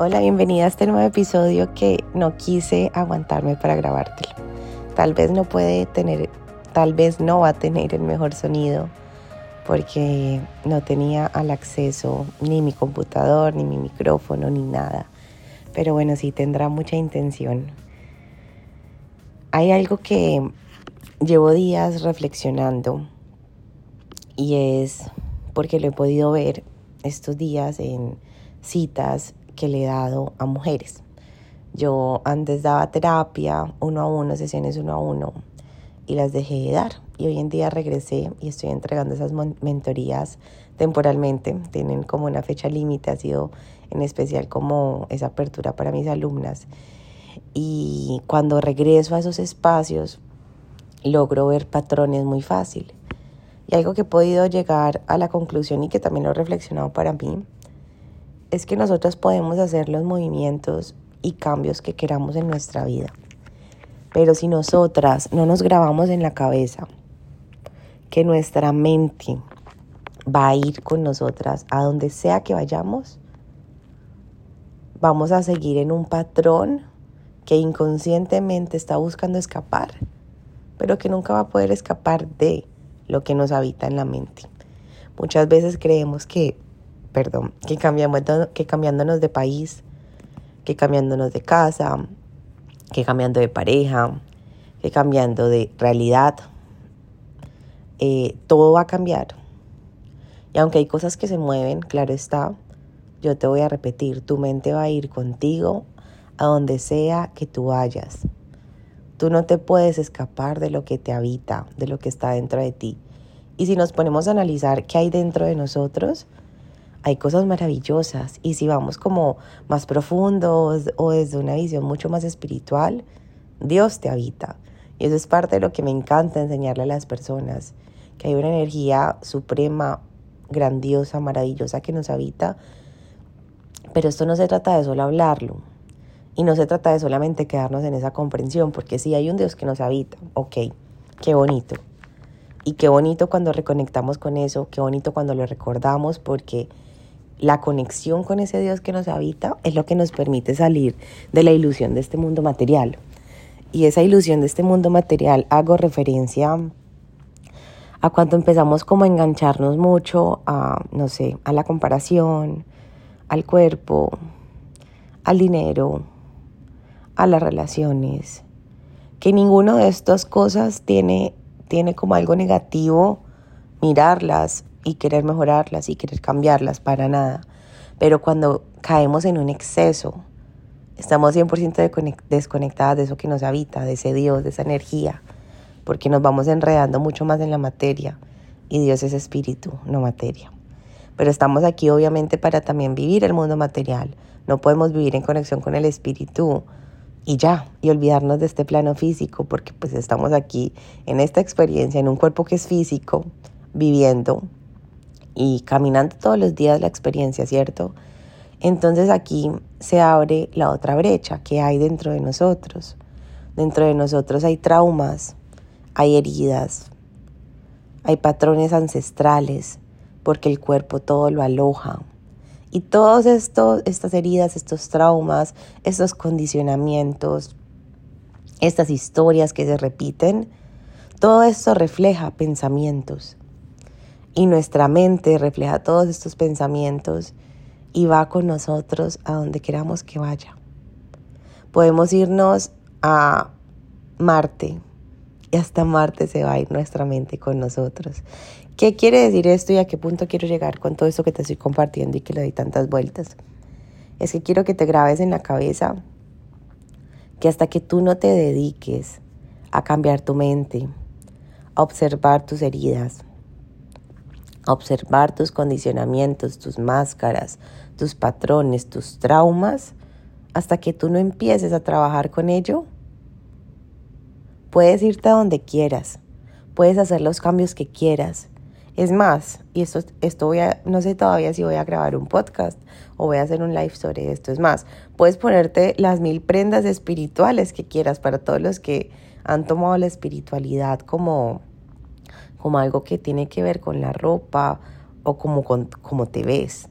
Hola, bienvenida a este nuevo episodio que no quise aguantarme para grabártelo. Tal vez no puede tener, tal vez no va a tener el mejor sonido porque no tenía al acceso ni mi computador, ni mi micrófono, ni nada. Pero bueno, sí tendrá mucha intención. Hay algo que llevo días reflexionando y es porque lo he podido ver estos días en citas que le he dado a mujeres. Yo antes daba terapia uno a uno, sesiones uno a uno, y las dejé de dar. Y hoy en día regresé y estoy entregando esas mentorías temporalmente. Tienen como una fecha límite, ha sido en especial como esa apertura para mis alumnas. Y cuando regreso a esos espacios, logro ver patrones muy fácil. Y algo que he podido llegar a la conclusión y que también lo he reflexionado para mí es que nosotros podemos hacer los movimientos y cambios que queramos en nuestra vida. Pero si nosotras no nos grabamos en la cabeza que nuestra mente va a ir con nosotras a donde sea que vayamos, vamos a seguir en un patrón que inconscientemente está buscando escapar, pero que nunca va a poder escapar de lo que nos habita en la mente. Muchas veces creemos que perdón, que, cambiamos, que cambiándonos de país, que cambiándonos de casa, que cambiando de pareja, que cambiando de realidad, eh, todo va a cambiar. Y aunque hay cosas que se mueven, claro está, yo te voy a repetir, tu mente va a ir contigo a donde sea que tú vayas. Tú no te puedes escapar de lo que te habita, de lo que está dentro de ti. Y si nos ponemos a analizar qué hay dentro de nosotros, hay cosas maravillosas y si vamos como más profundos o desde una visión mucho más espiritual, Dios te habita. Y eso es parte de lo que me encanta enseñarle a las personas, que hay una energía suprema, grandiosa, maravillosa que nos habita, pero esto no se trata de solo hablarlo. Y no se trata de solamente quedarnos en esa comprensión, porque si hay un Dios que nos habita, ok, qué bonito. Y qué bonito cuando reconectamos con eso, qué bonito cuando lo recordamos, porque la conexión con ese Dios que nos habita es lo que nos permite salir de la ilusión de este mundo material. Y esa ilusión de este mundo material hago referencia a cuando empezamos como a engancharnos mucho a, no sé, a la comparación, al cuerpo, al dinero, a las relaciones, que ninguno de estas cosas tiene, tiene como algo negativo mirarlas y querer mejorarlas y querer cambiarlas para nada. Pero cuando caemos en un exceso, estamos 100% desconectadas de eso que nos habita, de ese Dios, de esa energía, porque nos vamos enredando mucho más en la materia y Dios es espíritu, no materia. Pero estamos aquí obviamente para también vivir el mundo material. No podemos vivir en conexión con el espíritu y ya, y olvidarnos de este plano físico, porque pues estamos aquí en esta experiencia, en un cuerpo que es físico, viviendo y caminando todos los días la experiencia, ¿cierto? Entonces aquí se abre la otra brecha que hay dentro de nosotros. Dentro de nosotros hay traumas, hay heridas, hay patrones ancestrales, porque el cuerpo todo lo aloja. Y todas estas heridas, estos traumas, estos condicionamientos, estas historias que se repiten, todo esto refleja pensamientos. Y nuestra mente refleja todos estos pensamientos y va con nosotros a donde queramos que vaya. Podemos irnos a Marte y hasta Marte se va a ir nuestra mente con nosotros. ¿Qué quiere decir esto y a qué punto quiero llegar con todo esto que te estoy compartiendo y que le doy tantas vueltas? Es que quiero que te grabes en la cabeza que hasta que tú no te dediques a cambiar tu mente, a observar tus heridas, observar tus condicionamientos, tus máscaras, tus patrones, tus traumas, hasta que tú no empieces a trabajar con ello, puedes irte a donde quieras, puedes hacer los cambios que quieras. Es más, y esto, esto voy a, no sé todavía si voy a grabar un podcast o voy a hacer un live sobre esto. Es más, puedes ponerte las mil prendas espirituales que quieras para todos los que han tomado la espiritualidad como como algo que tiene que ver con la ropa o como, como te ves.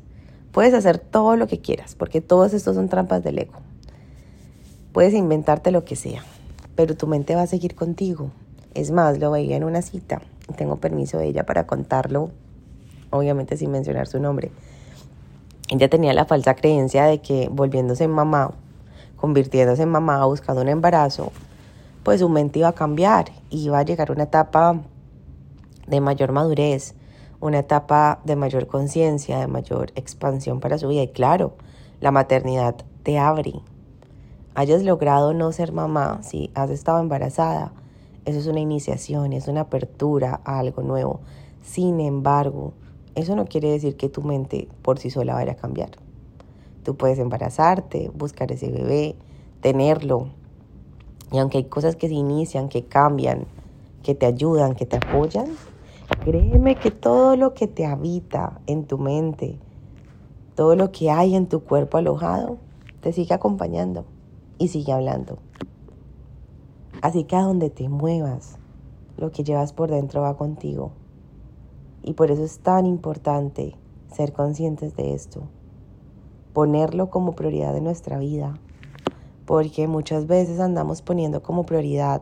Puedes hacer todo lo que quieras, porque todos estos son trampas del ego. Puedes inventarte lo que sea, pero tu mente va a seguir contigo. Es más, lo veía en una cita, tengo permiso de ella para contarlo, obviamente sin mencionar su nombre. Ella tenía la falsa creencia de que volviéndose mamá, convirtiéndose en mamá, buscando un embarazo, pues su mente iba a cambiar y iba a llegar una etapa de mayor madurez, una etapa de mayor conciencia, de mayor expansión para su vida. Y claro, la maternidad te abre. Hayas logrado no ser mamá, si has estado embarazada, eso es una iniciación, es una apertura a algo nuevo. Sin embargo, eso no quiere decir que tu mente por sí sola vaya a cambiar. Tú puedes embarazarte, buscar ese bebé, tenerlo. Y aunque hay cosas que se inician, que cambian, que te ayudan, que te apoyan, Créeme que todo lo que te habita en tu mente, todo lo que hay en tu cuerpo alojado, te sigue acompañando y sigue hablando. Así que a donde te muevas, lo que llevas por dentro va contigo. Y por eso es tan importante ser conscientes de esto, ponerlo como prioridad de nuestra vida, porque muchas veces andamos poniendo como prioridad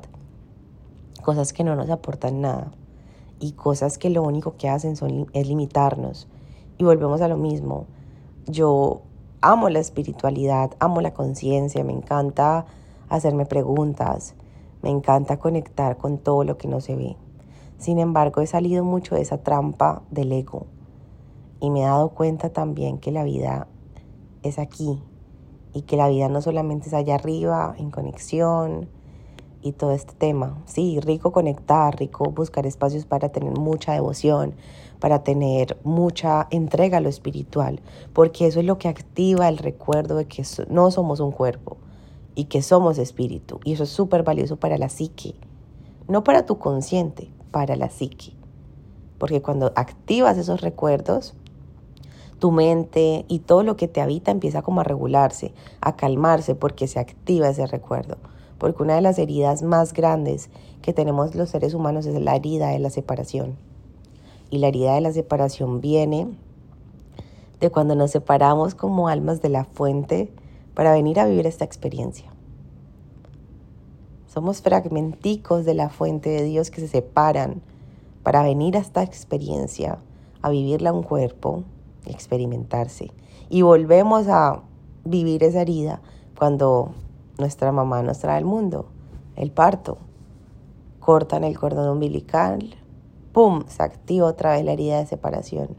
cosas que no nos aportan nada y cosas que lo único que hacen son, es limitarnos. Y volvemos a lo mismo. Yo amo la espiritualidad, amo la conciencia, me encanta hacerme preguntas, me encanta conectar con todo lo que no se ve. Sin embargo, he salido mucho de esa trampa del ego y me he dado cuenta también que la vida es aquí y que la vida no solamente es allá arriba, en conexión, y todo este tema. Sí, rico conectar, rico buscar espacios para tener mucha devoción, para tener mucha entrega a lo espiritual, porque eso es lo que activa el recuerdo de que no somos un cuerpo y que somos espíritu. Y eso es súper valioso para la psique, no para tu consciente, para la psique. Porque cuando activas esos recuerdos, tu mente y todo lo que te habita empieza como a regularse, a calmarse, porque se activa ese recuerdo porque una de las heridas más grandes que tenemos los seres humanos es la herida de la separación. Y la herida de la separación viene de cuando nos separamos como almas de la fuente para venir a vivir esta experiencia. Somos fragmenticos de la fuente de Dios que se separan para venir a esta experiencia, a vivirla un cuerpo, experimentarse. Y volvemos a vivir esa herida cuando nuestra mamá nos trae al mundo, el parto. Cortan el cordón umbilical, ¡pum! Se activa otra vez la herida de separación.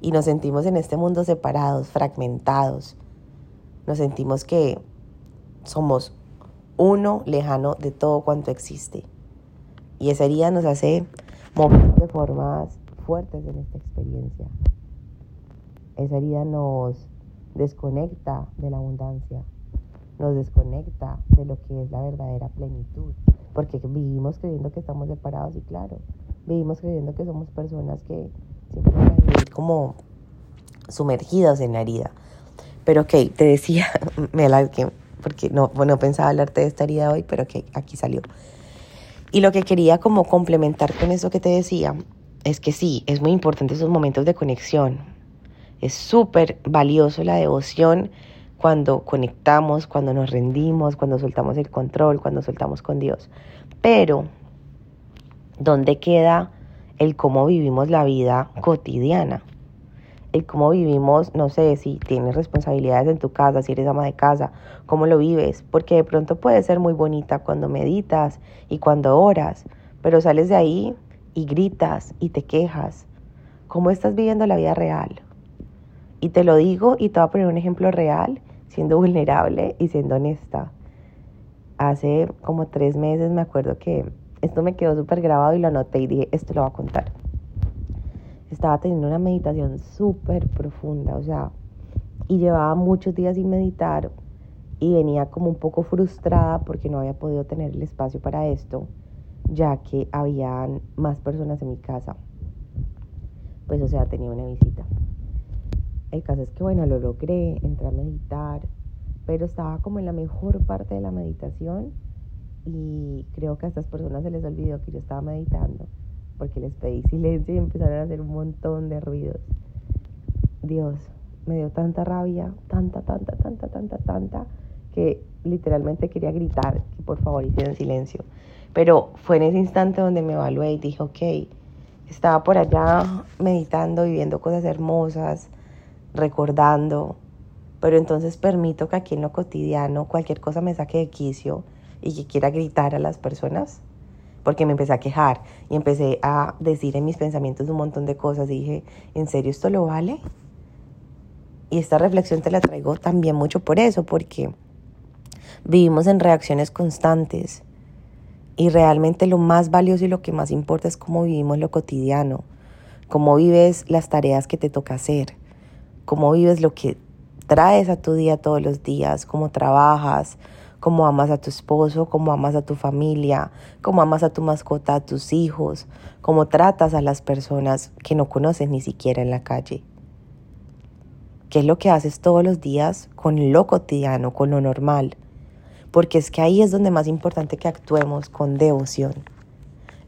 Y nos sentimos en este mundo separados, fragmentados. Nos sentimos que somos uno lejano de todo cuanto existe. Y esa herida nos hace mover de formas fuertes en esta experiencia. Esa herida nos desconecta de la abundancia nos desconecta de lo que es la verdadera plenitud, porque vivimos creyendo que estamos separados y claro, vivimos creyendo que somos personas que siempre van a vivir como sumergidas en la herida. Pero ok, te decía, me alargué porque no, no pensaba hablarte de esta herida hoy, pero ok, aquí salió. Y lo que quería como complementar con eso que te decía es que sí, es muy importante esos momentos de conexión. Es súper valioso la devoción cuando conectamos, cuando nos rendimos, cuando soltamos el control, cuando soltamos con Dios. Pero, ¿dónde queda el cómo vivimos la vida cotidiana? El cómo vivimos, no sé, si tienes responsabilidades en tu casa, si eres ama de casa, cómo lo vives, porque de pronto puede ser muy bonita cuando meditas y cuando oras, pero sales de ahí y gritas y te quejas. ¿Cómo estás viviendo la vida real? Y te lo digo y te voy a poner un ejemplo real siendo vulnerable y siendo honesta. Hace como tres meses me acuerdo que esto me quedó súper grabado y lo anoté y dije, esto lo voy a contar. Estaba teniendo una meditación súper profunda, o sea, y llevaba muchos días sin meditar y venía como un poco frustrada porque no había podido tener el espacio para esto, ya que habían más personas en mi casa. Pues o sea, tenía una visita. El caso es que, bueno, lo logré, entré a meditar, pero estaba como en la mejor parte de la meditación y creo que a estas personas se les olvidó que yo estaba meditando porque les pedí silencio y empezaron a hacer un montón de ruidos. Dios, me dio tanta rabia, tanta, tanta, tanta, tanta, tanta, que literalmente quería gritar que por favor hicieran silencio. Pero fue en ese instante donde me evalué y dije, ok, estaba por allá meditando, viviendo cosas hermosas, recordando, pero entonces permito que aquí en lo cotidiano cualquier cosa me saque de quicio y que quiera gritar a las personas, porque me empecé a quejar y empecé a decir en mis pensamientos un montón de cosas. dije, ¿en serio esto lo vale? Y esta reflexión te la traigo también mucho por eso, porque vivimos en reacciones constantes y realmente lo más valioso y lo que más importa es cómo vivimos lo cotidiano, cómo vives las tareas que te toca hacer, cómo vives lo que traes a tu día todos los días, cómo trabajas, cómo amas a tu esposo, cómo amas a tu familia, cómo amas a tu mascota, a tus hijos, cómo tratas a las personas que no conoces ni siquiera en la calle. ¿Qué es lo que haces todos los días con lo cotidiano, con lo normal? Porque es que ahí es donde más importante que actuemos con devoción.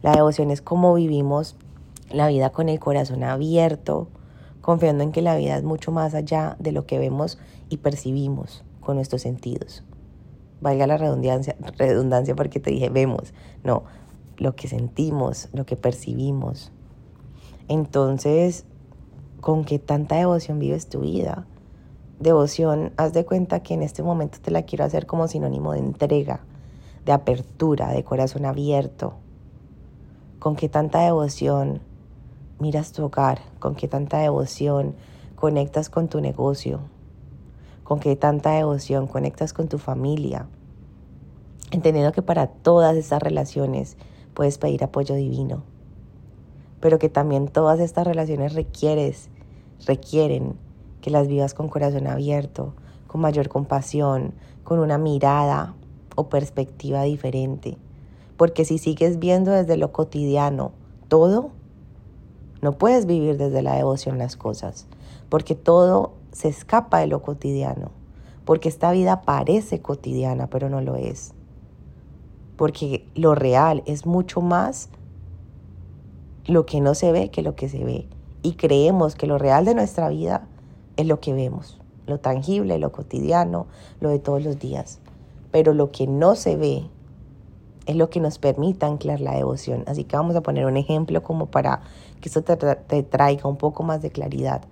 La devoción es cómo vivimos la vida con el corazón abierto, confiando en que la vida es mucho más allá de lo que vemos y percibimos con nuestros sentidos. Valga la redundancia, redundancia porque te dije vemos, no, lo que sentimos, lo que percibimos. Entonces, ¿con qué tanta devoción vives tu vida? Devoción, haz de cuenta que en este momento te la quiero hacer como sinónimo de entrega, de apertura, de corazón abierto. ¿Con qué tanta devoción miras tu hogar? ¿Con qué tanta devoción conectas con tu negocio? ¿Con qué tanta devoción conectas con tu familia? Entendiendo que para todas estas relaciones puedes pedir apoyo divino, pero que también todas estas relaciones requieres, requieren que las vivas con corazón abierto, con mayor compasión, con una mirada o perspectiva diferente. Porque si sigues viendo desde lo cotidiano todo, no puedes vivir desde la devoción las cosas, porque todo se escapa de lo cotidiano, porque esta vida parece cotidiana, pero no lo es. Porque lo real es mucho más lo que no se ve que lo que se ve. Y creemos que lo real de nuestra vida es lo que vemos, lo tangible, lo cotidiano, lo de todos los días. Pero lo que no se ve es lo que nos permite anclar la devoción. Así que vamos a poner un ejemplo como para que esto te, te traiga un poco más de claridad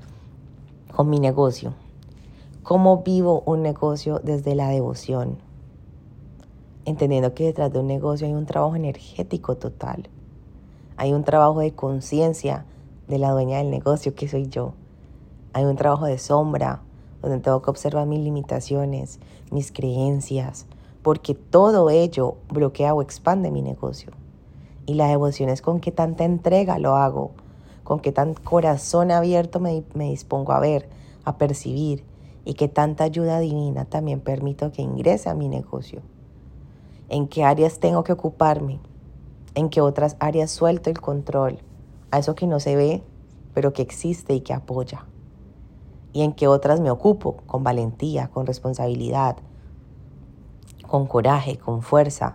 con mi negocio. ¿Cómo vivo un negocio desde la devoción? Entendiendo que detrás de un negocio hay un trabajo energético total. Hay un trabajo de conciencia de la dueña del negocio, que soy yo. Hay un trabajo de sombra, donde tengo que observar mis limitaciones, mis creencias, porque todo ello bloquea o expande mi negocio. Y la devoción es con qué tanta entrega lo hago, con qué tan corazón abierto me, me dispongo a ver, a percibir, y qué tanta ayuda divina también permito que ingrese a mi negocio. En qué áreas tengo que ocuparme, en qué otras áreas suelto el control, a eso que no se ve, pero que existe y que apoya. Y en qué otras me ocupo con valentía, con responsabilidad, con coraje, con fuerza.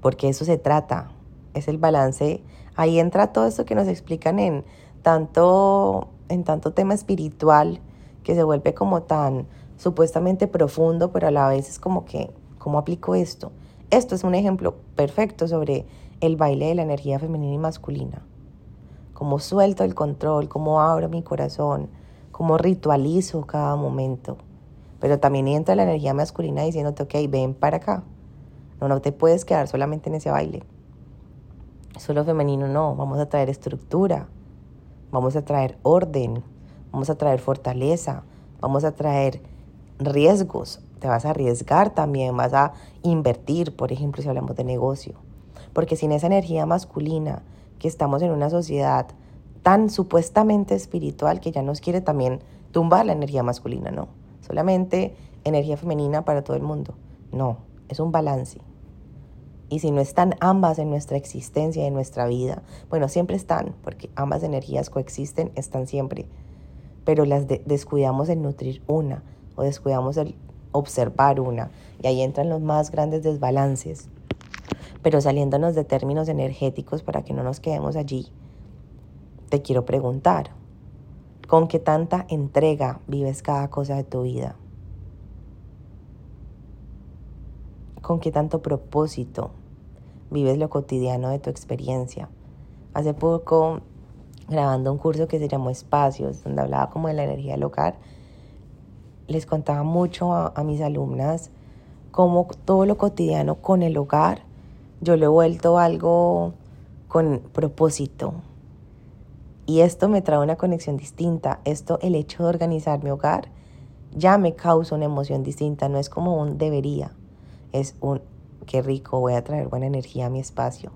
Porque eso se trata, es el balance. Ahí entra todo esto que nos explican en tanto, en tanto tema espiritual que se vuelve como tan supuestamente profundo, pero a la vez es como que, ¿cómo aplico esto? Esto es un ejemplo perfecto sobre el baile de la energía femenina y masculina. Cómo suelto el control, cómo abro mi corazón, cómo ritualizo cada momento. Pero también entra la energía masculina diciéndote, ok, ven para acá. No, no te puedes quedar solamente en ese baile. Solo femenino no, vamos a traer estructura, vamos a traer orden, vamos a traer fortaleza, vamos a traer riesgos. Te vas a arriesgar también, vas a invertir, por ejemplo, si hablamos de negocio. Porque sin esa energía masculina, que estamos en una sociedad tan supuestamente espiritual que ya nos quiere también tumbar la energía masculina, no. Solamente energía femenina para todo el mundo. No, es un balance. Y si no están ambas en nuestra existencia, en nuestra vida, bueno, siempre están, porque ambas energías coexisten, están siempre, pero las descuidamos en nutrir una o descuidamos el observar una, y ahí entran los más grandes desbalances. Pero saliéndonos de términos energéticos para que no nos quedemos allí, te quiero preguntar, con qué tanta entrega vives cada cosa de tu vida, con qué tanto propósito vives lo cotidiano de tu experiencia. Hace poco, grabando un curso que se llamó Espacios, donde hablaba como de la energía del hogar, les contaba mucho a, mis alumnas cómo todo lo cotidiano con el hogar, yo lo he vuelto algo con propósito. Y esto me trae una conexión distinta. Esto, el hecho de organizar mi hogar, ya me causa una emoción distinta. No es como un debería. Es un, qué rico, voy a traer buena energía a mi espacio.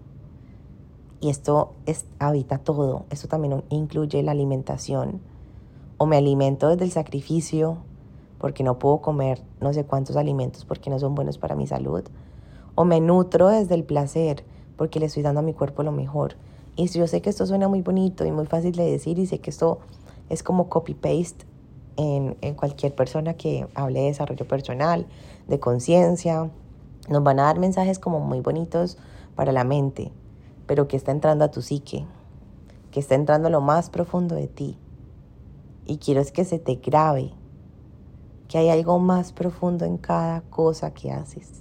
Y esto es, habita todo. Esto también incluye la alimentación. O me alimento desde el sacrificio, porque no puedo comer no sé cuántos alimentos porque no son buenos para mi salud. O me nutro desde el placer porque le estoy dando a mi cuerpo lo mejor. Y yo sé que esto suena muy bonito y muy fácil de decir y sé que esto es como copy-paste en, en cualquier persona que hable de desarrollo personal, de conciencia. Nos van a dar mensajes como muy bonitos para la mente, pero que está entrando a tu psique, que está entrando a lo más profundo de ti. Y quiero es que se te grabe que hay algo más profundo en cada cosa que haces.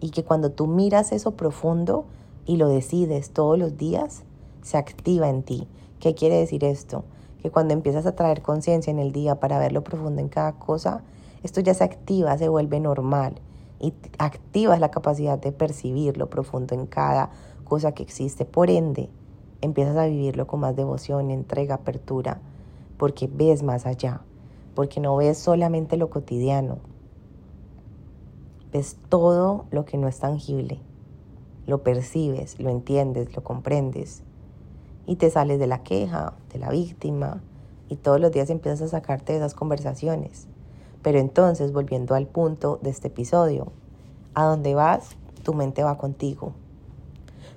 Y que cuando tú miras eso profundo y lo decides todos los días, se activa en ti. ¿Qué quiere decir esto? Que cuando empiezas a traer conciencia en el día para ver lo profundo en cada cosa, esto ya se activa, se vuelve normal y activas la capacidad de percibir lo profundo en cada cosa que existe. Por ende, empiezas a vivirlo con más devoción, entrega, apertura, porque ves más allá porque no ves solamente lo cotidiano, ves todo lo que no es tangible, lo percibes, lo entiendes, lo comprendes y te sales de la queja, de la víctima y todos los días empiezas a sacarte de esas conversaciones. Pero entonces, volviendo al punto de este episodio, a dónde vas, tu mente va contigo.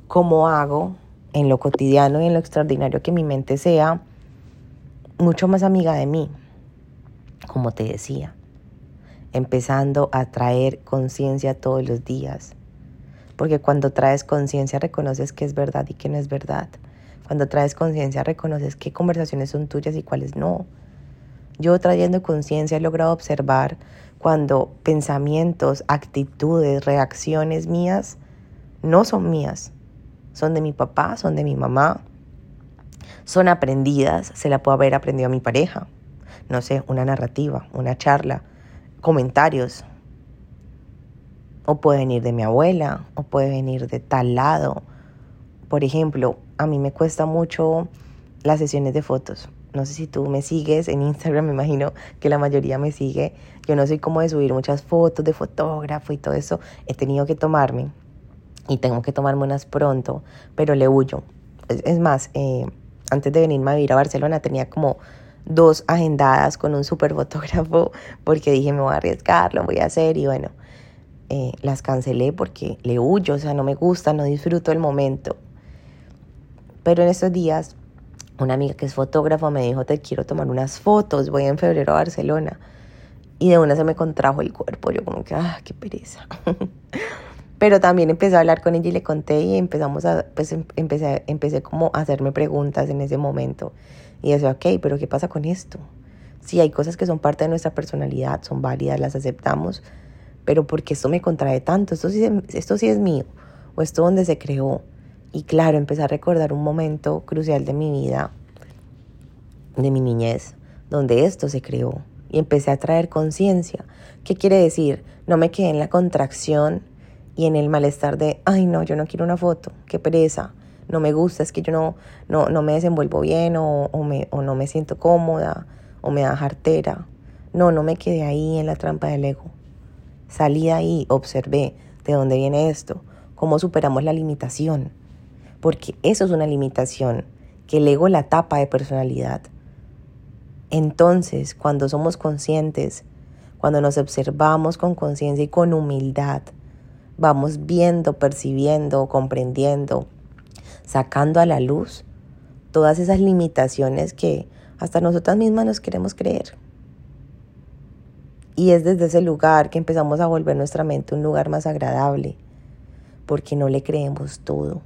¿Cómo hago en lo cotidiano y en lo extraordinario que mi mente sea mucho más amiga de mí? como te decía, empezando a traer conciencia todos los días. Porque cuando traes conciencia reconoces que es verdad y que no es verdad. Cuando traes conciencia reconoces qué conversaciones son tuyas y cuáles no. Yo trayendo conciencia he logrado observar cuando pensamientos, actitudes, reacciones mías no son mías. Son de mi papá, son de mi mamá, son aprendidas, se la puedo haber aprendido a mi pareja no sé, una narrativa, una charla, comentarios. O puede venir de mi abuela, o puede venir de tal lado. Por ejemplo, a mí me cuesta mucho las sesiones de fotos. No sé si tú me sigues en Instagram, me imagino que la mayoría me sigue. Yo no soy como de subir muchas fotos de fotógrafo y todo eso. He tenido que tomarme y tengo que tomarme unas pronto, pero le huyo. Es, más, eh, antes de venirme a vivir a Barcelona tenía como dos agendadas con un super fotógrafo porque dije me voy a arriesgar, lo voy a hacer y bueno, eh, las cancelé porque le huyo, o sea, no me gusta, no disfruto el momento. Pero en estos días, una amiga que es fotógrafa me dijo, te quiero tomar unas fotos, voy en febrero a Barcelona. Y de una se me contrajo el cuerpo, yo como que, ah, qué pereza. Pero también empecé a hablar con ella y le conté y empezamos a, pues em, empecé, empecé como a hacerme preguntas en ese momento. Y decía, ok, pero ¿qué pasa con esto? Sí, hay cosas que son parte de nuestra personalidad, son válidas, las aceptamos, pero porque esto me contrae tanto, esto sí, esto sí es mío, o esto donde se creó. Y claro, empecé a recordar un momento crucial de mi vida, de mi niñez, donde esto se creó. Y empecé a traer conciencia. ¿Qué quiere decir? No me quedé en la contracción y en el malestar de, ay no, yo no quiero una foto, qué pereza, no me gusta, es que yo no, no, no me desenvuelvo bien o, o, me, o no me siento cómoda o me da jartera. No, no me quedé ahí en la trampa del ego. Salí de ahí, observé de dónde viene esto, cómo superamos la limitación, porque eso es una limitación, que el ego la tapa de personalidad. Entonces, cuando somos conscientes, cuando nos observamos con conciencia y con humildad, vamos viendo, percibiendo, comprendiendo sacando a la luz todas esas limitaciones que hasta nosotras mismas nos queremos creer. Y es desde ese lugar que empezamos a volver nuestra mente un lugar más agradable, porque no le creemos todo.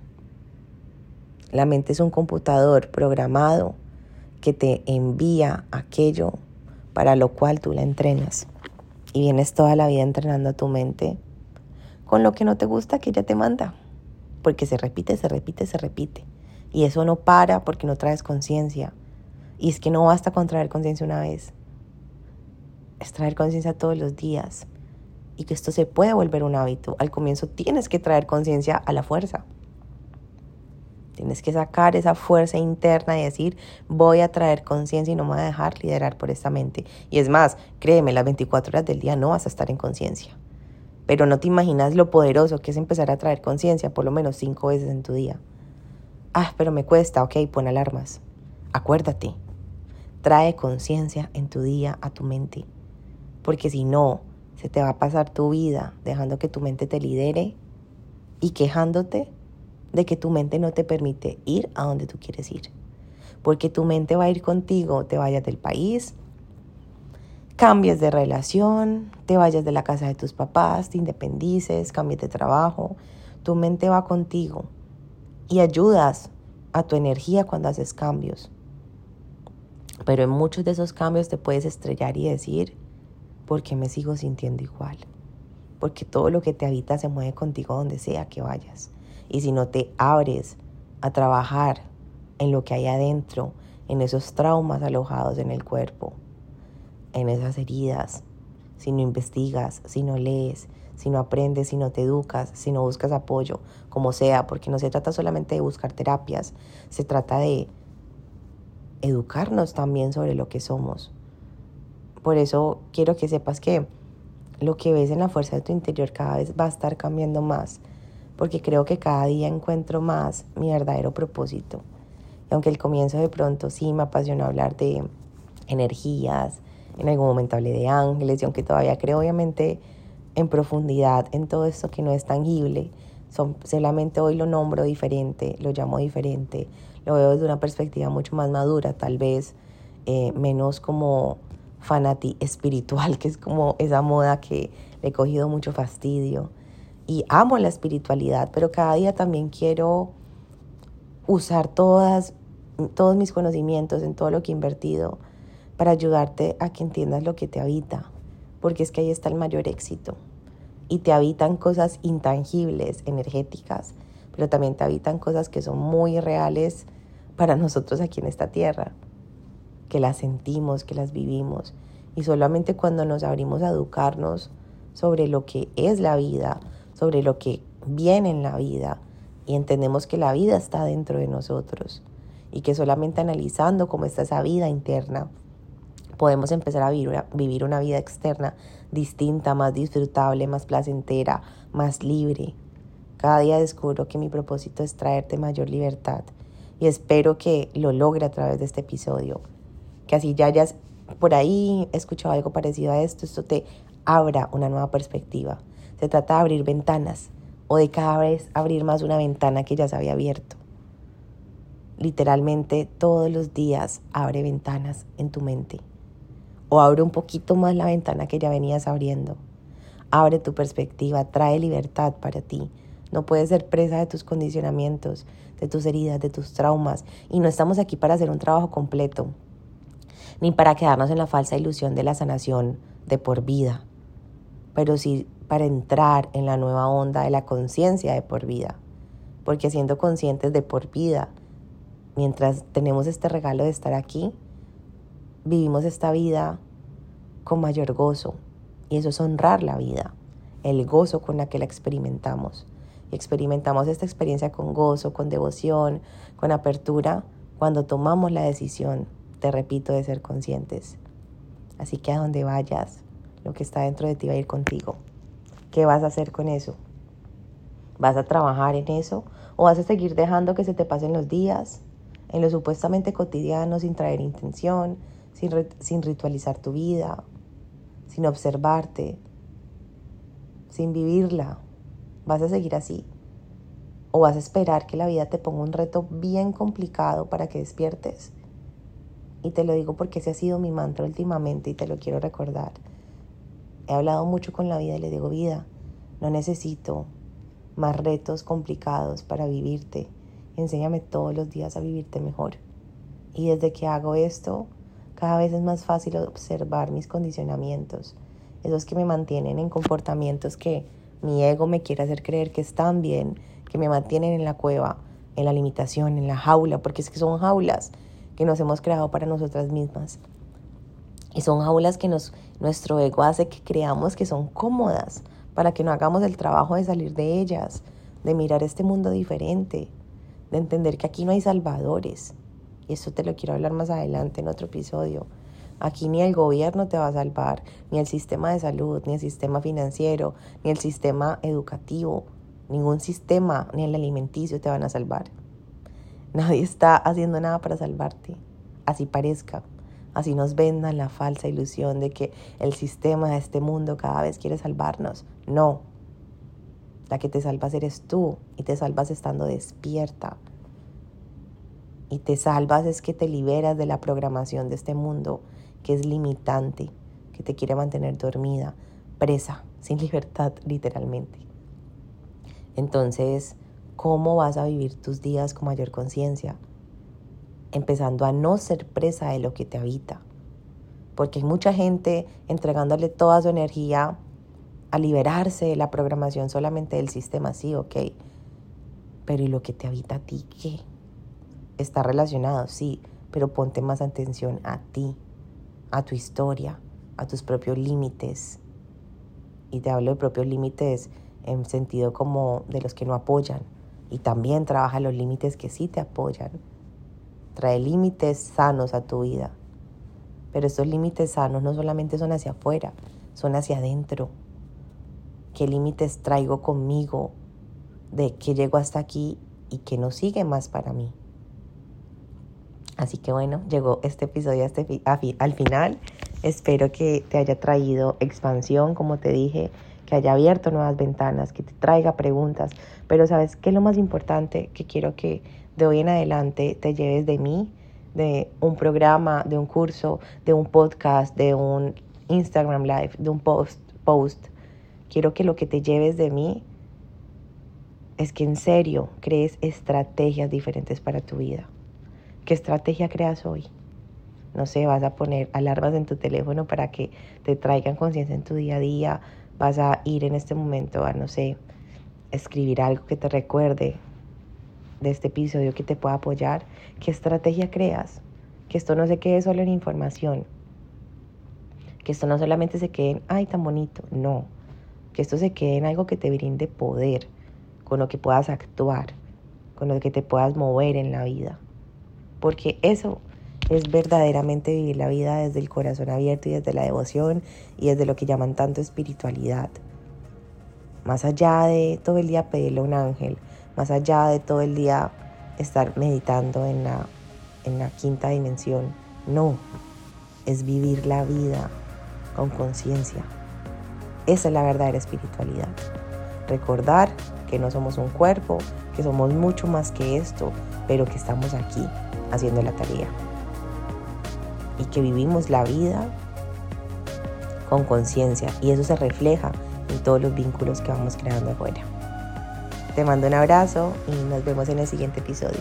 La mente es un computador programado que te envía aquello para lo cual tú la entrenas. Y vienes toda la vida entrenando a tu mente con lo que no te gusta que ella te manda. Porque se repite, se repite, se repite. Y eso no para porque no traes conciencia. Y es que no basta con traer conciencia una vez. Traer conciencia todos los días. Y que esto se puede volver un hábito. Al comienzo tienes que traer conciencia a la fuerza. Tienes que sacar esa fuerza interna y decir, voy a traer conciencia y no me voy a dejar liderar por esta mente. Y es más, créeme, las 24 horas del día no vas a estar en conciencia. Pero no te imaginas lo poderoso que es empezar a traer conciencia por lo menos cinco veces en tu día. Ah, pero me cuesta, ok, pon alarmas. Acuérdate, trae conciencia en tu día a tu mente. Porque si no, se te va a pasar tu vida dejando que tu mente te lidere y quejándote de que tu mente no te permite ir a donde tú quieres ir. Porque tu mente va a ir contigo, te vayas del país, cambies de relación, te vayas de la casa de tus papás, te independices, cambies de trabajo. Tu mente va contigo y ayudas a tu energía cuando haces cambios. Pero en muchos de esos cambios te puedes estrellar y decir, ¿por qué me sigo sintiendo igual? Porque todo lo que te habita se mueve contigo donde sea que vayas. Y si no te abres a trabajar en lo que hay adentro, en esos traumas alojados en el cuerpo, en esas heridas, si no investigas, si no lees, si no aprendes, si no te educas, si no buscas apoyo, como sea, porque no se trata solamente de buscar terapias, se trata de educarnos también sobre lo que somos. Por eso quiero que sepas que lo que ves en la fuerza de tu interior cada vez va a estar cambiando más porque creo que cada día encuentro más mi verdadero propósito. Y aunque el comienzo de pronto sí me apasionó hablar de energías, en algún momento hablé de ángeles, y aunque todavía creo obviamente en profundidad en todo esto que no es tangible, son, solamente hoy lo nombro diferente, lo llamo diferente, lo veo desde una perspectiva mucho más madura, tal vez eh, menos como fanati espiritual, que es como esa moda que le he cogido mucho fastidio y amo la espiritualidad, pero cada día también quiero usar todas, todos mis conocimientos en todo lo que he invertido para ayudarte a que entiendas lo que te habita, porque es que ahí está el mayor éxito. Y te habitan cosas intangibles, energéticas, pero también te habitan cosas que son muy reales para nosotros aquí en esta tierra, que las sentimos, que las vivimos. Y solamente cuando nos abrimos a educarnos sobre lo que es la vida, sobre lo que viene en la vida y entendemos que la vida está dentro de nosotros y que solamente analizando cómo está esa vida interna podemos empezar a vivir una, vivir una vida externa distinta, más disfrutable, más placentera, más libre. Cada día descubro que mi propósito es traerte mayor libertad y espero que lo logre a través de este episodio. Que así ya hayas por ahí escuchado algo parecido a esto, esto te abra una nueva perspectiva se trata de abrir ventanas o de cada vez abrir más una ventana que ya se había abierto. Literalmente todos los días abre ventanas en tu mente. O abre un poquito más la ventana que ya venías abriendo. Abre tu perspectiva, trae libertad para ti. No puedes ser presa de tus condicionamientos, de tus heridas, de tus traumas. Y no estamos aquí para hacer un trabajo completo, ni para quedarnos en la falsa ilusión de la sanación de por vida. Pero sí para entrar en la nueva onda de la conciencia de por vida. Porque siendo conscientes de por vida, mientras tenemos este regalo de estar aquí, vivimos esta vida con mayor gozo. Y eso es honrar la vida, el gozo con la que la experimentamos. Experimentamos esta experiencia con gozo, con devoción, con apertura, cuando tomamos la decisión, te repito, de ser conscientes. Así que a donde vayas, lo que está dentro de ti va a ir contigo. ¿Qué vas a hacer con eso? ¿Vas a trabajar en eso? ¿O vas a seguir dejando que se te pasen los días en lo supuestamente cotidiano sin traer intención, sin, sin ritualizar tu vida, sin observarte, sin vivirla? ¿Vas a seguir así? ¿O vas a esperar que la vida te ponga un reto bien complicado para que despiertes? Y te lo digo porque ese ha sido mi mantra últimamente y te lo quiero recordar. He hablado mucho con la vida y le digo, vida, no necesito más retos complicados para vivirte. Enséñame todos los días a vivirte mejor. Y desde que hago esto, cada vez es más fácil observar mis condicionamientos, esos que me mantienen en comportamientos que mi ego me quiere hacer creer que están bien, que me mantienen en la cueva, en la limitación, en la jaula, porque es que son jaulas que nos hemos creado para nosotras mismas. Y son jaulas que nos, nuestro ego hace que creamos que son cómodas, para que no hagamos el trabajo de salir de ellas, de mirar este mundo diferente, de entender que aquí no hay salvadores. Y eso te lo quiero hablar más adelante en otro episodio. Aquí ni el gobierno te va a salvar, ni el sistema de salud, ni el sistema financiero, ni el sistema educativo, ningún sistema, ni el alimenticio te van a salvar. Nadie está haciendo nada para salvarte, así parezca. Así nos vendan la falsa ilusión de que el sistema de este mundo cada vez quiere salvarnos. No. La que te salvas eres tú y te salvas estando despierta. Y te salvas es que te liberas de la programación de este mundo que es limitante, que te quiere mantener dormida, presa, sin libertad literalmente. Entonces, ¿cómo vas a vivir tus días con mayor conciencia? empezando a no ser presa de lo que te habita. Porque hay mucha gente entregándole toda su energía a liberarse de la programación solamente del sistema, sí, ok. Pero ¿y lo que te habita a ti qué? Está relacionado, sí, pero ponte más atención a ti, a tu historia, a tus propios límites. Y te hablo de propios límites en sentido como de los que no apoyan. Y también trabaja los límites que sí te apoyan trae límites sanos a tu vida. Pero estos límites sanos no solamente son hacia afuera, son hacia adentro. ¿Qué límites traigo conmigo de que llego hasta aquí y que no sigue más para mí? Así que bueno, llegó este episodio este al final. Espero que te haya traído expansión, como te dije, que haya abierto nuevas ventanas, que te traiga preguntas. Pero sabes qué es lo más importante que quiero que de hoy en adelante te lleves de mí, de un programa, de un curso, de un podcast, de un Instagram Live, de un post, post. Quiero que lo que te lleves de mí es que en serio crees estrategias diferentes para tu vida. ¿Qué estrategia creas hoy? No sé, vas a poner alarmas en tu teléfono para que te traigan conciencia en tu día a día. Vas a ir en este momento a, no sé, escribir algo que te recuerde de este episodio que te pueda apoyar, qué estrategia creas, que esto no se quede solo en información, que esto no solamente se quede en, ay, tan bonito, no, que esto se quede en algo que te brinde poder, con lo que puedas actuar, con lo que te puedas mover en la vida, porque eso es verdaderamente vivir la vida desde el corazón abierto y desde la devoción y desde lo que llaman tanto espiritualidad. Más allá de todo el día pedirle a un ángel, más allá de todo el día estar meditando en la, en la quinta dimensión. No, es vivir la vida con conciencia. Esa es la verdadera espiritualidad. Recordar que no somos un cuerpo, que somos mucho más que esto, pero que estamos aquí haciendo la tarea. Y que vivimos la vida con conciencia. Y eso se refleja todos los vínculos que vamos creando afuera. Te mando un abrazo y nos vemos en el siguiente episodio.